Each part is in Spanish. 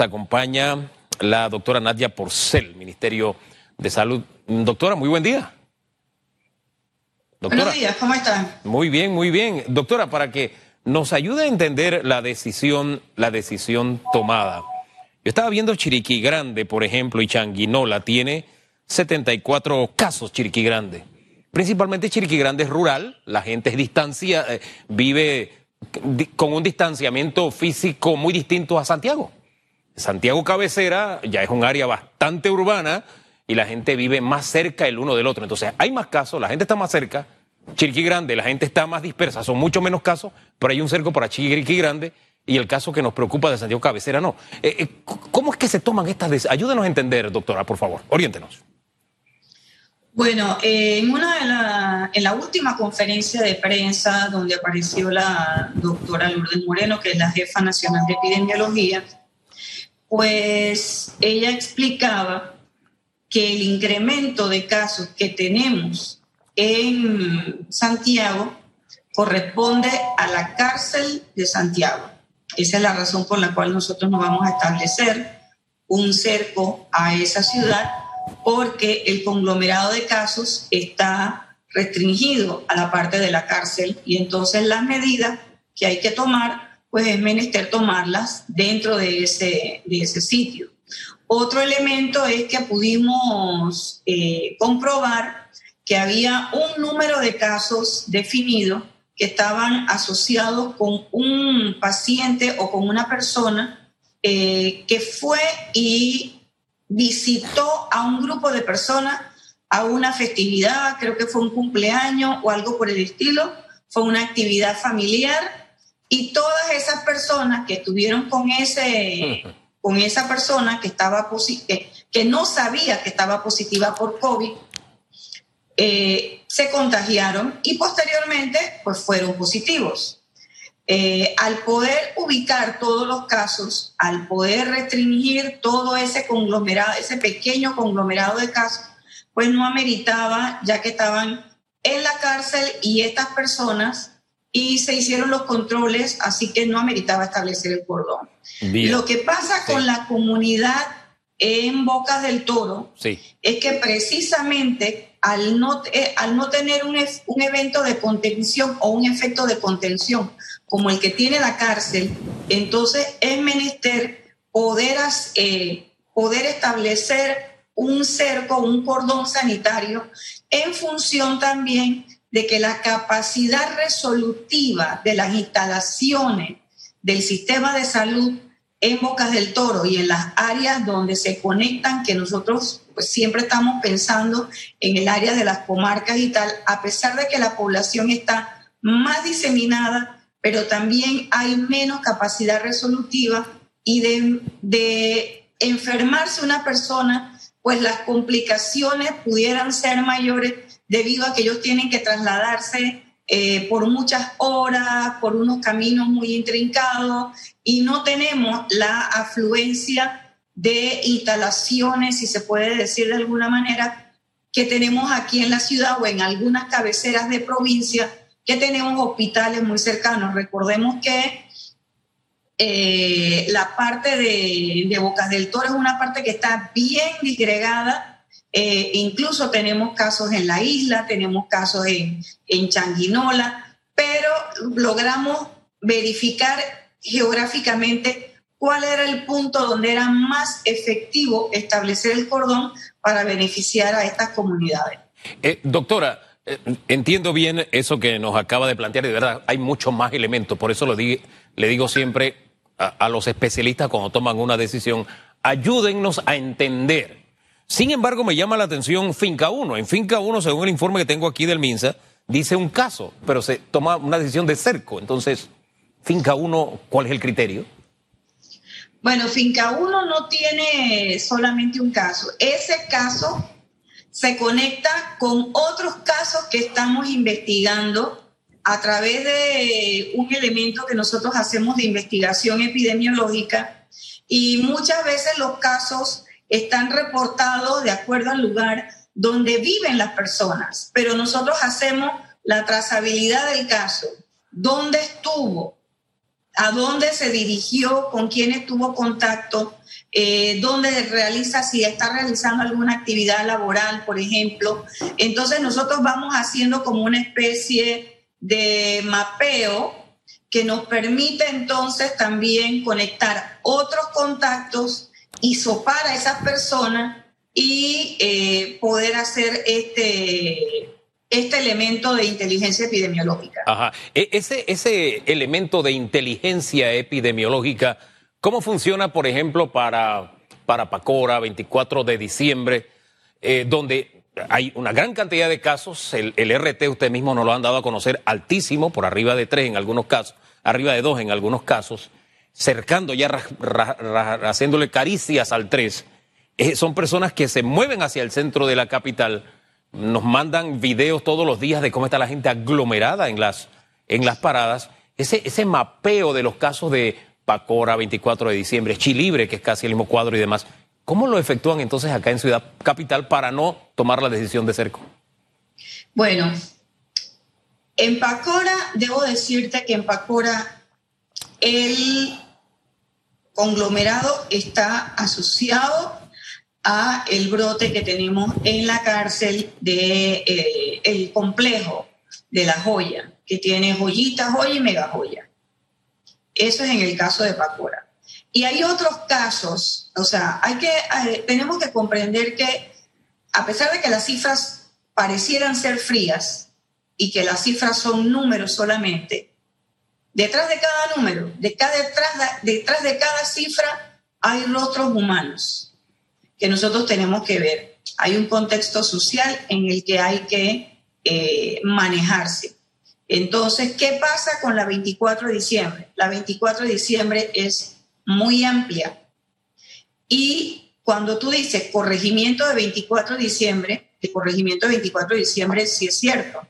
nos acompaña la doctora Nadia Porcel, Ministerio de Salud. Doctora, muy buen día. Buenos días, ¿cómo están? Muy bien, muy bien. Doctora, para que nos ayude a entender la decisión, la decisión tomada. Yo estaba viendo Chiriquí Grande, por ejemplo, y Changuinola tiene 74 casos Chiriquí Grande. Principalmente Chiriquí Grande es rural, la gente es distancia, eh, vive con un distanciamiento físico muy distinto a Santiago. Santiago Cabecera ya es un área bastante urbana y la gente vive más cerca el uno del otro. Entonces hay más casos, la gente está más cerca. Chiriquí Grande, la gente está más dispersa, son mucho menos casos, pero hay un cerco para Chiriquí Grande y el caso que nos preocupa de Santiago Cabecera no. Eh, eh, ¿Cómo es que se toman estas decisiones? Ayúdenos a entender, doctora, por favor, oriéntenos. Bueno, eh, en, una de la, en la última conferencia de prensa donde apareció la doctora Lourdes Moreno, que es la jefa nacional de epidemiología, pues ella explicaba que el incremento de casos que tenemos en Santiago corresponde a la cárcel de Santiago. Esa es la razón por la cual nosotros nos vamos a establecer un cerco a esa ciudad porque el conglomerado de casos está restringido a la parte de la cárcel y entonces las medidas que hay que tomar, pues es menester tomarlas dentro de ese, de ese sitio. Otro elemento es que pudimos eh, comprobar que había un número de casos definido que estaban asociados con un paciente o con una persona eh, que fue y visitó a un grupo de personas a una festividad, creo que fue un cumpleaños o algo por el estilo, fue una actividad familiar y todas esas personas que estuvieron con ese con esa persona que estaba que, que no sabía que estaba positiva por COVID eh, se contagiaron y posteriormente pues fueron positivos. Eh, al poder ubicar todos los casos, al poder restringir todo ese conglomerado, ese pequeño conglomerado de casos, pues no ameritaba, ya que estaban en la cárcel y estas personas y se hicieron los controles, así que no ameritaba establecer el cordón. Lo que pasa con la comunidad en Bocas del Toro es que precisamente al no, eh, al no tener un, un, evento de contención o un efecto de contención como el que tiene la cárcel, entonces es menester poder, eh, poder establecer un cerco, un cordón sanitario en función también de que la capacidad resolutiva de las instalaciones del sistema de salud en Bocas del Toro y en las áreas donde se conectan, que nosotros pues, siempre estamos pensando en el área de las comarcas y tal, a pesar de que la población está más diseminada, pero también hay menos capacidad resolutiva y de, de enfermarse una persona, pues las complicaciones pudieran ser mayores debido a que ellos tienen que trasladarse eh, por muchas horas, por unos caminos muy intrincados y no tenemos la afluencia de instalaciones, si se puede decir de alguna manera, que tenemos aquí en la ciudad o en algunas cabeceras de provincia, que tenemos hospitales muy cercanos. Recordemos que eh, la parte de, de, Bocas del Toro es una parte que está bien disgregada eh, incluso tenemos casos en la isla, tenemos casos en, en Changuinola, pero logramos verificar geográficamente cuál era el punto donde era más efectivo establecer el cordón para beneficiar a estas comunidades. Eh, doctora, eh, entiendo bien eso que nos acaba de plantear y de verdad hay muchos más elementos, por eso lo le digo siempre a, a los especialistas cuando toman una decisión, ayúdennos a entender sin embargo, me llama la atención Finca 1. En Finca 1, según el informe que tengo aquí del MINSA, dice un caso, pero se toma una decisión de cerco. Entonces, Finca 1, ¿cuál es el criterio? Bueno, Finca 1 no tiene solamente un caso. Ese caso se conecta con otros casos que estamos investigando a través de un elemento que nosotros hacemos de investigación epidemiológica y muchas veces los casos están reportados de acuerdo al lugar donde viven las personas, pero nosotros hacemos la trazabilidad del caso, dónde estuvo, a dónde se dirigió, con quién tuvo contacto, eh, dónde realiza, si está realizando alguna actividad laboral, por ejemplo. Entonces nosotros vamos haciendo como una especie de mapeo que nos permite entonces también conectar otros contactos y a esas personas y eh, poder hacer este, este elemento de inteligencia epidemiológica. Ajá. E, ese, ese elemento de inteligencia epidemiológica, ¿cómo funciona, por ejemplo, para, para Pacora, 24 de diciembre, eh, donde hay una gran cantidad de casos, el, el, RT, usted mismo nos lo han dado a conocer, altísimo, por arriba de tres en algunos casos, arriba de dos en algunos casos, cercando ya, haciéndole caricias al tres. Eh, son personas que se mueven hacia el centro de la capital nos mandan videos todos los días de cómo está la gente aglomerada en las, en las paradas. Ese, ese mapeo de los casos de Pacora, 24 de diciembre, Chilibre, que es casi el mismo cuadro y demás, ¿cómo lo efectúan entonces acá en Ciudad Capital para no tomar la decisión de cerco? Bueno, en Pacora, debo decirte que en Pacora el conglomerado está asociado a el brote que tenemos en la cárcel de eh, el complejo de la joya, que tiene joyita, joya y mega joya. Eso es en el caso de Pacora. Y hay otros casos, o sea, hay que, eh, tenemos que comprender que a pesar de que las cifras parecieran ser frías y que las cifras son números solamente, detrás de cada número, detrás de cada cifra, hay rostros humanos que nosotros tenemos que ver. Hay un contexto social en el que hay que eh, manejarse. Entonces, ¿qué pasa con la 24 de diciembre? La 24 de diciembre es muy amplia. Y cuando tú dices corregimiento de 24 de diciembre, el corregimiento de 24 de diciembre sí es cierto,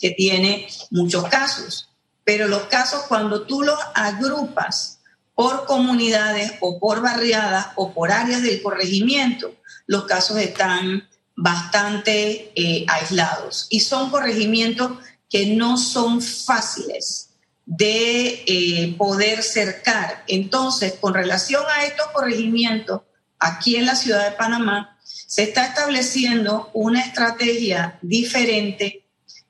que tiene muchos casos, pero los casos cuando tú los agrupas por comunidades o por barriadas o por áreas del corregimiento, los casos están bastante eh, aislados y son corregimientos que no son fáciles de eh, poder cercar. Entonces, con relación a estos corregimientos, aquí en la ciudad de Panamá, se está estableciendo una estrategia diferente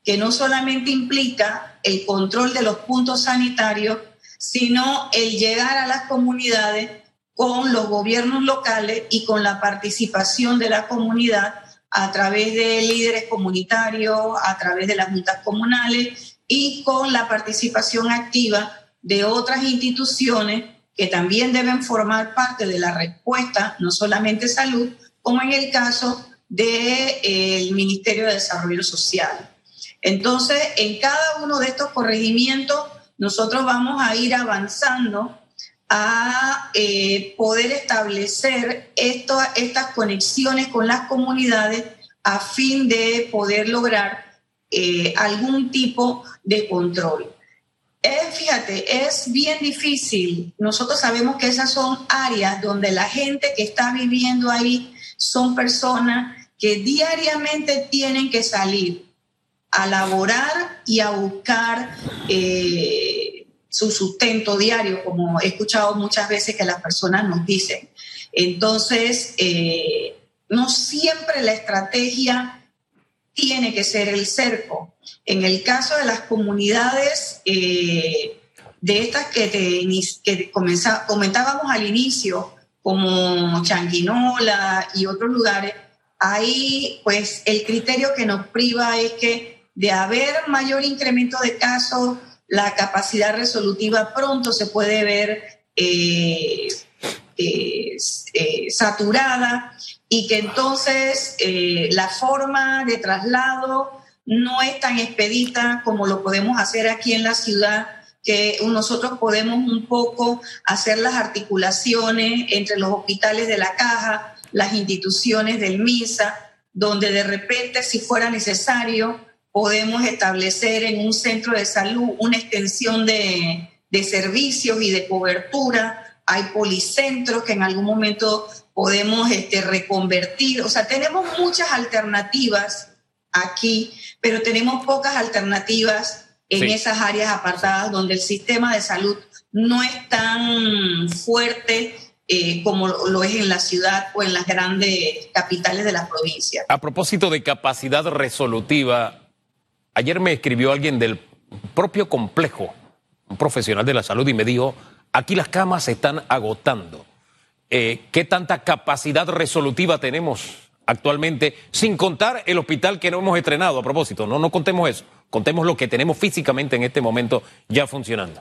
que no solamente implica el control de los puntos sanitarios, sino el llegar a las comunidades con los gobiernos locales y con la participación de la comunidad a través de líderes comunitarios, a través de las juntas comunales y con la participación activa de otras instituciones que también deben formar parte de la respuesta, no solamente salud, como en el caso del eh, Ministerio de Desarrollo Social. Entonces, en cada uno de estos corregimientos nosotros vamos a ir avanzando a eh, poder establecer estas conexiones con las comunidades a fin de poder lograr eh, algún tipo de control. fíjate, es bien difícil. Nosotros sabemos que esas son áreas donde la gente que está viviendo ahí son personas que diariamente tienen que salir a laborar y a buscar eh, su sustento diario, como he escuchado muchas veces que las personas nos dicen. Entonces, eh, no siempre la estrategia tiene que ser el cerco. En el caso de las comunidades eh, de estas que, que comentábamos al inicio, como Changuinola y otros lugares, ahí pues el criterio que nos priva es que de haber mayor incremento de casos, la capacidad resolutiva pronto se puede ver eh, eh, eh, saturada y que entonces la forma de traslado no es tan expedita como lo podemos hacer aquí en la ciudad que nosotros podemos un poco hacer las articulaciones entre los hospitales de la caja, las instituciones del MISA, donde de repente, si fuera necesario, podemos establecer en un centro de salud una extensión de, servicios y de cobertura. Hay policentros que en algún momento podemos este, reconvertir. O sea, tenemos muchas alternativas aquí, pero tenemos pocas alternativas en esas áreas apartadas donde el sistema de salud no es tan fuerte eh, como lo es en la ciudad o en las grandes capitales de las provincias. A propósito de capacidad resolutiva, ayer me escribió alguien del propio complejo, un profesional de la salud, y me dijo, aquí las camas se están agotando. Eh, ¿Qué tanta capacidad resolutiva tenemos actualmente, sin contar el hospital que no hemos estrenado a propósito? No, no contemos eso, contemos lo que tenemos físicamente en este momento ya funcionando.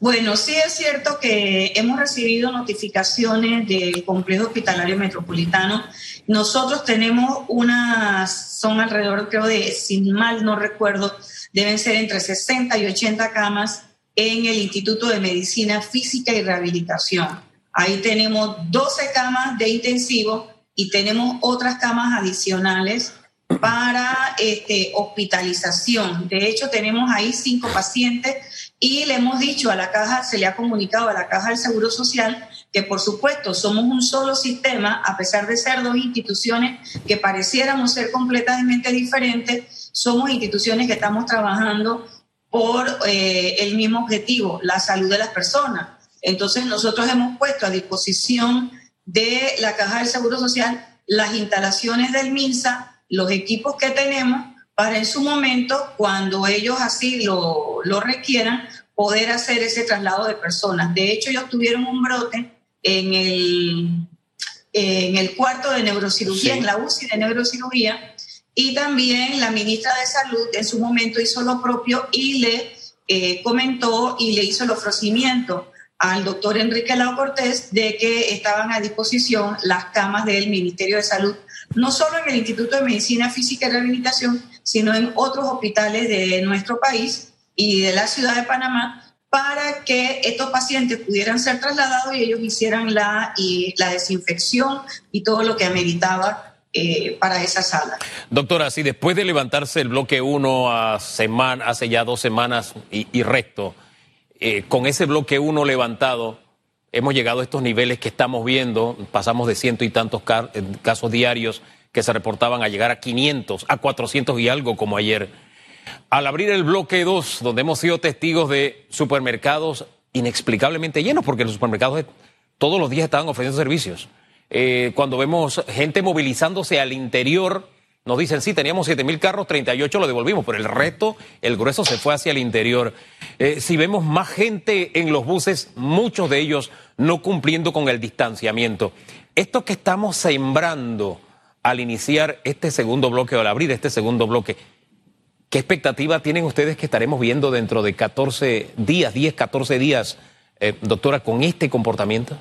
Bueno, sí es cierto que hemos recibido notificaciones del complejo hospitalario metropolitano. Nosotros tenemos unas, son alrededor, creo, de, sin mal no recuerdo, deben ser entre 60 y 80 camas en el Instituto de Medicina Física y Rehabilitación. Ahí tenemos 12 camas de intensivo y tenemos otras camas adicionales para este, hospitalización. De hecho, tenemos ahí cinco pacientes y le hemos dicho a la caja, se le ha comunicado a la caja del Seguro Social que por supuesto somos un solo sistema, a pesar de ser dos instituciones que pareciéramos ser completamente diferentes, somos instituciones que estamos trabajando por eh, el mismo objetivo, la salud de las personas. Entonces nosotros hemos puesto a disposición de la Caja del Seguro Social las instalaciones del MINSA, los equipos que tenemos para en su momento, cuando ellos así lo, lo requieran, poder hacer ese traslado de personas. De hecho, ellos tuvieron un brote en el, en el cuarto de neurocirugía, en la UCI de neurocirugía, y también la ministra de Salud en su momento hizo lo propio y le eh, comentó y le hizo el ofrecimiento al doctor Enrique Lau Cortés de que estaban a disposición las camas del Ministerio de Salud, no solo en el Instituto de Medicina Física y Rehabilitación, sino en otros hospitales de nuestro país y de la ciudad de Panamá, para que estos pacientes pudieran ser trasladados y ellos hicieran la, y, la desinfección y todo lo que ameritaba eh, para esa sala. Doctora, si después de levantarse el bloque 1 a hace ya dos semanas y, y resto, eh, con ese bloque 1 levantado, hemos llegado a estos niveles que estamos viendo, pasamos de ciento y tantos eh, casos diarios que se reportaban a llegar a 500, a 400 y algo como ayer. Al abrir el bloque 2, donde hemos sido testigos de supermercados inexplicablemente llenos, porque los supermercados todos los días estaban ofreciendo servicios. Eh, cuando vemos gente movilizándose al interior, nos dicen, sí, teníamos 7 mil carros, 38 lo devolvimos, pero el resto, el grueso se fue hacia el interior. Eh, si vemos más gente en los buses, muchos de ellos no cumpliendo con el distanciamiento. Esto que estamos sembrando al iniciar este segundo bloque o al abrir este segundo bloque, ¿qué expectativa tienen ustedes que estaremos viendo dentro de 14 días, 10, 14 días, eh, doctora, con este comportamiento?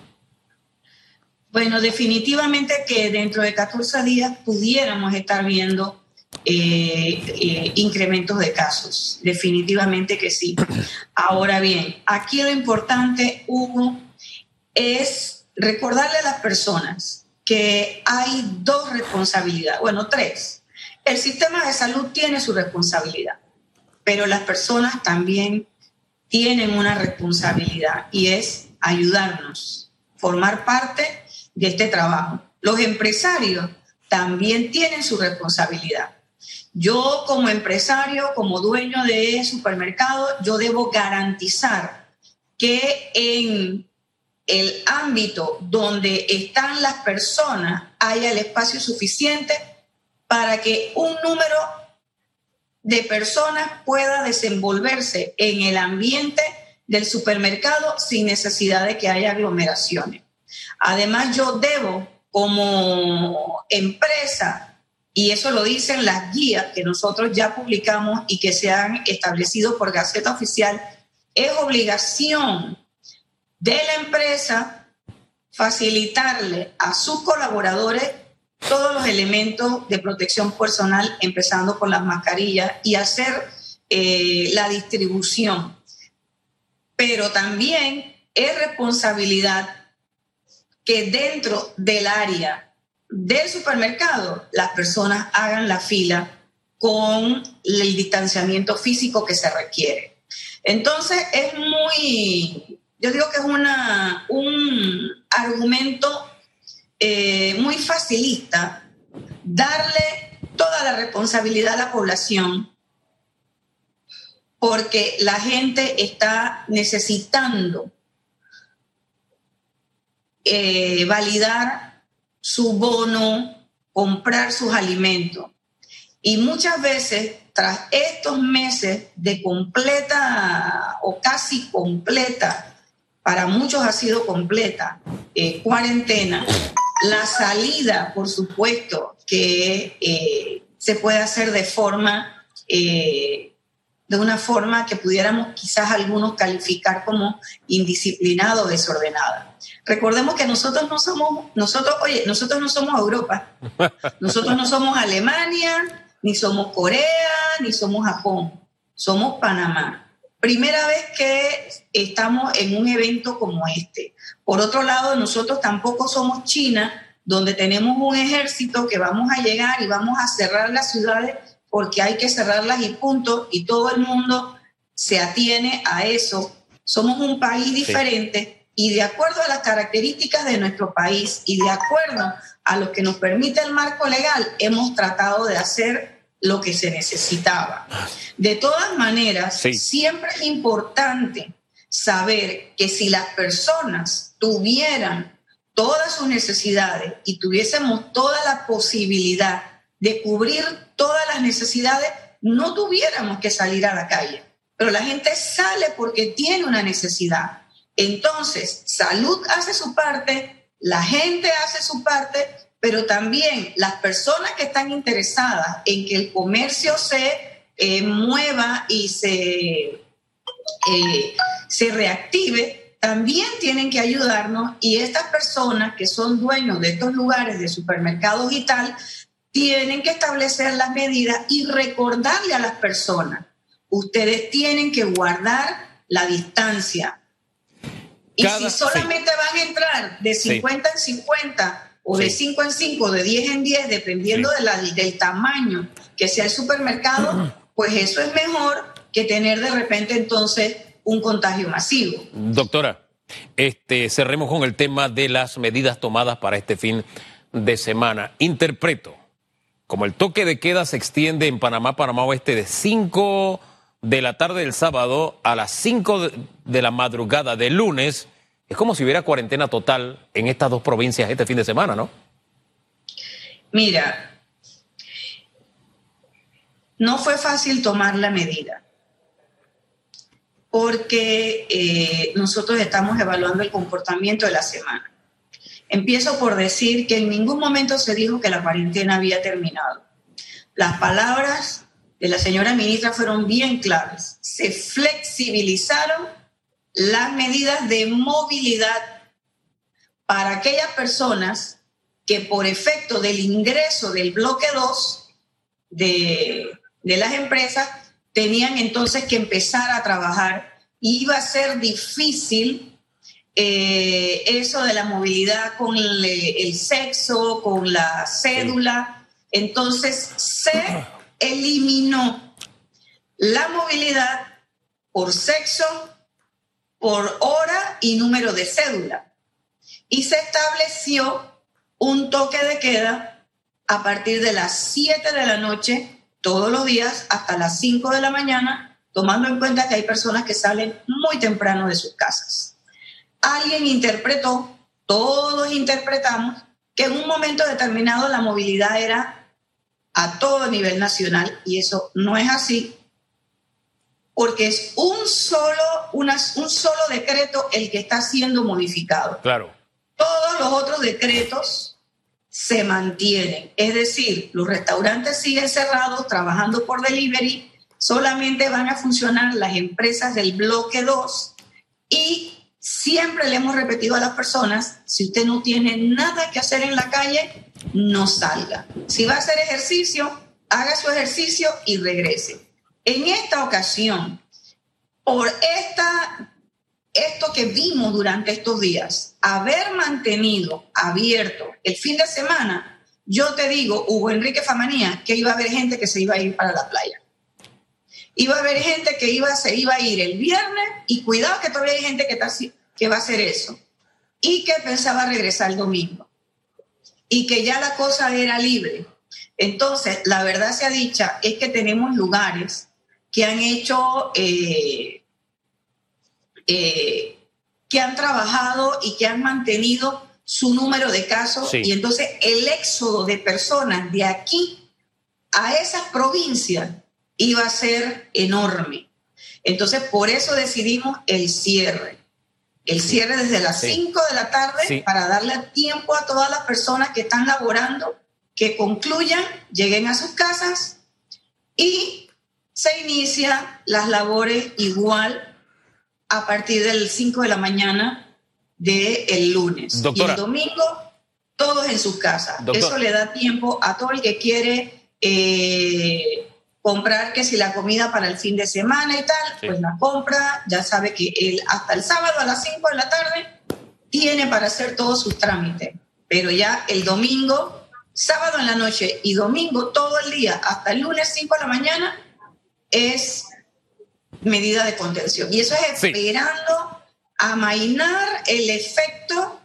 Bueno, definitivamente que dentro de 14 días pudiéramos estar viendo eh, eh, incrementos de casos. Definitivamente que sí. Ahora bien, aquí lo importante, Hugo, es recordarle a las personas que hay dos responsabilidades, bueno, tres. El sistema de salud tiene su responsabilidad, pero las personas también tienen una responsabilidad y es ayudarnos, formar parte de este trabajo. Los empresarios también tienen su responsabilidad. Yo como empresario, como dueño de supermercado, yo debo garantizar que en el ámbito donde están las personas haya el espacio suficiente para que un número de personas pueda desenvolverse en el ambiente del supermercado sin necesidad de que haya aglomeraciones. Además, yo debo como empresa, y eso lo dicen las guías que nosotros ya publicamos y que se han establecido por Gaceta Oficial, es obligación de la empresa facilitarle a sus colaboradores todos los elementos de protección personal, empezando por las mascarillas y hacer eh, la distribución. Pero también es responsabilidad que dentro del área del supermercado las personas hagan la fila con el distanciamiento físico que se requiere. Entonces es muy, yo digo que es una, un argumento eh, muy facilista darle toda la responsabilidad a la población porque la gente está necesitando eh, validar su bono, comprar sus alimentos. Y muchas veces, tras estos meses de completa o casi completa, para muchos ha sido completa, eh, cuarentena, la salida, por supuesto, que eh, se puede hacer de forma, de una forma que pudiéramos quizás algunos calificar como indisciplinada o desordenada. Recordemos que nosotros no somos, nosotros, oye, nosotros no somos Europa, nosotros no somos Alemania, ni somos Corea, ni somos Japón, somos Panamá. Primera vez que estamos en un evento como este. Por otro lado, nosotros tampoco somos China, donde tenemos un ejército que vamos a llegar y vamos a cerrar las ciudades porque hay que cerrarlas y punto, y todo el mundo se atiene a eso. Somos un país diferente y de acuerdo a las características de nuestro país y de acuerdo a lo que nos permite el marco legal, hemos tratado de hacer lo que se necesitaba. De todas maneras, siempre es importante saber que si las personas tuvieran todas sus necesidades y tuviésemos toda la posibilidad de cubrir todas las necesidades, no tuviéramos que salir a la calle. Pero la gente sale porque tiene una necesidad. Entonces, salud hace su parte, la gente hace su parte, pero también las personas que están interesadas en que el comercio se eh, mueva y se, eh, se reactive, también tienen que ayudarnos y estas personas que son dueños de estos lugares de supermercados y tal, tienen que establecer las medidas y recordarle a las personas, ustedes tienen que guardar la distancia, y si solamente van a entrar de 50 en 50 o de 5 en 5, de 10 en 10, dependiendo de la, del tamaño que sea el supermercado, pues eso es mejor que tener de repente entonces un contagio masivo. Doctora, este, cerremos con el tema de las medidas tomadas para este fin de semana. Interpreto, como el toque de queda se extiende en Panamá, Panamá Oeste de 5 de la tarde del sábado a las 5 de la madrugada del lunes, es como si hubiera cuarentena total en estas dos provincias este fin de semana, ¿no? Mira, no fue fácil tomar la medida porque eh, nosotros estamos evaluando el comportamiento de la semana. Empiezo por decir que en ningún momento se dijo que la cuarentena había terminado. Las palabras de la señora ministra fueron bien claras. Se flexibilizaron las medidas de movilidad para aquellas personas que por efecto del ingreso del bloque 2 de, las empresas tenían entonces que empezar a trabajar. Iba a ser difícil eh, eso de la movilidad con el, el sexo, con la cédula. Entonces se eliminó la movilidad por sexo, por hora y número de cédula. Y se estableció un toque de queda a partir de las 7 de la noche todos los días hasta las 5 de la mañana, tomando en cuenta que hay personas que salen muy temprano de sus casas. Alguien interpretó, todos interpretamos, que en un momento determinado la movilidad era a todo nivel nacional y eso no es así porque es un solo, un solo decreto el que está siendo modificado. Claro. Todos los otros decretos se mantienen, es decir, los restaurantes siguen cerrados, trabajando por delivery, solamente van a funcionar las empresas del bloque 2 y siempre le hemos repetido a las personas, si usted no tiene nada que hacer en la calle, no salga. Si va a hacer ejercicio, haga su ejercicio y regrese. En esta ocasión, por esta, esto que vimos durante estos días, haber mantenido abierto el fin de semana, yo te digo, Hugo Enrique Famanía, que iba a haber gente que se iba a ir para la playa. Iba a haber gente que iba, se iba a ir el viernes y cuidado que todavía hay gente que, está, que va a hacer eso y que pensaba regresar el domingo y que ya la cosa era libre. Entonces, la verdad sea dicha es que tenemos lugares que han hecho, eh, eh, que han trabajado y que han mantenido su número de casos. Y entonces el éxodo de personas de aquí a esas provincias iba a ser enorme. Entonces, por eso decidimos el cierre. El cierre desde las 5 de la tarde para darle tiempo a todas las personas que están laborando que concluyan, lleguen a sus casas y se inicia las labores igual a partir del 5 de la mañana del el lunes. Y el domingo, todos en sus casas. Eso le da tiempo a todo el que quiere eh, comprar que si la comida para el fin de semana y tal, pues la compra, ya sabe que el, hasta el sábado a las 5 de la tarde tiene para hacer todos sus trámites. Pero ya el domingo, sábado en la noche y domingo todo el día, hasta el lunes 5 de la mañana, es medida de contención. Y eso es esperando amainar el efecto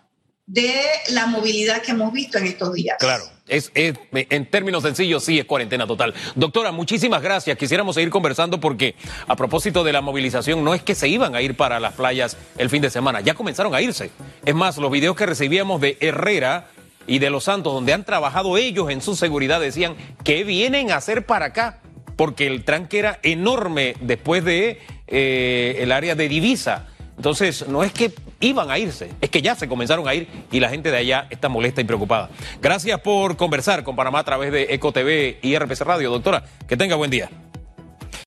de la movilidad que hemos visto en estos días. Claro. Es, en términos sencillos, sí, es cuarentena total. Doctora, muchísimas gracias. Quisiéramos seguir conversando porque a propósito de la movilización, no es que se iban a ir para las playas el fin de semana, ya comenzaron a irse. Es más, los videos que recibíamos de Herrera y de Los Santos, donde han trabajado ellos en su seguridad, decían, ¿qué vienen a hacer para acá? Porque el tranque era enorme después de eh, el área de divisa. Entonces, no es que iban a irse, es que ya se comenzaron a ir y la gente de allá está molesta y preocupada. Gracias por conversar con Panamá a través de Eco TV y RPC Radio, doctora. Que tenga buen día.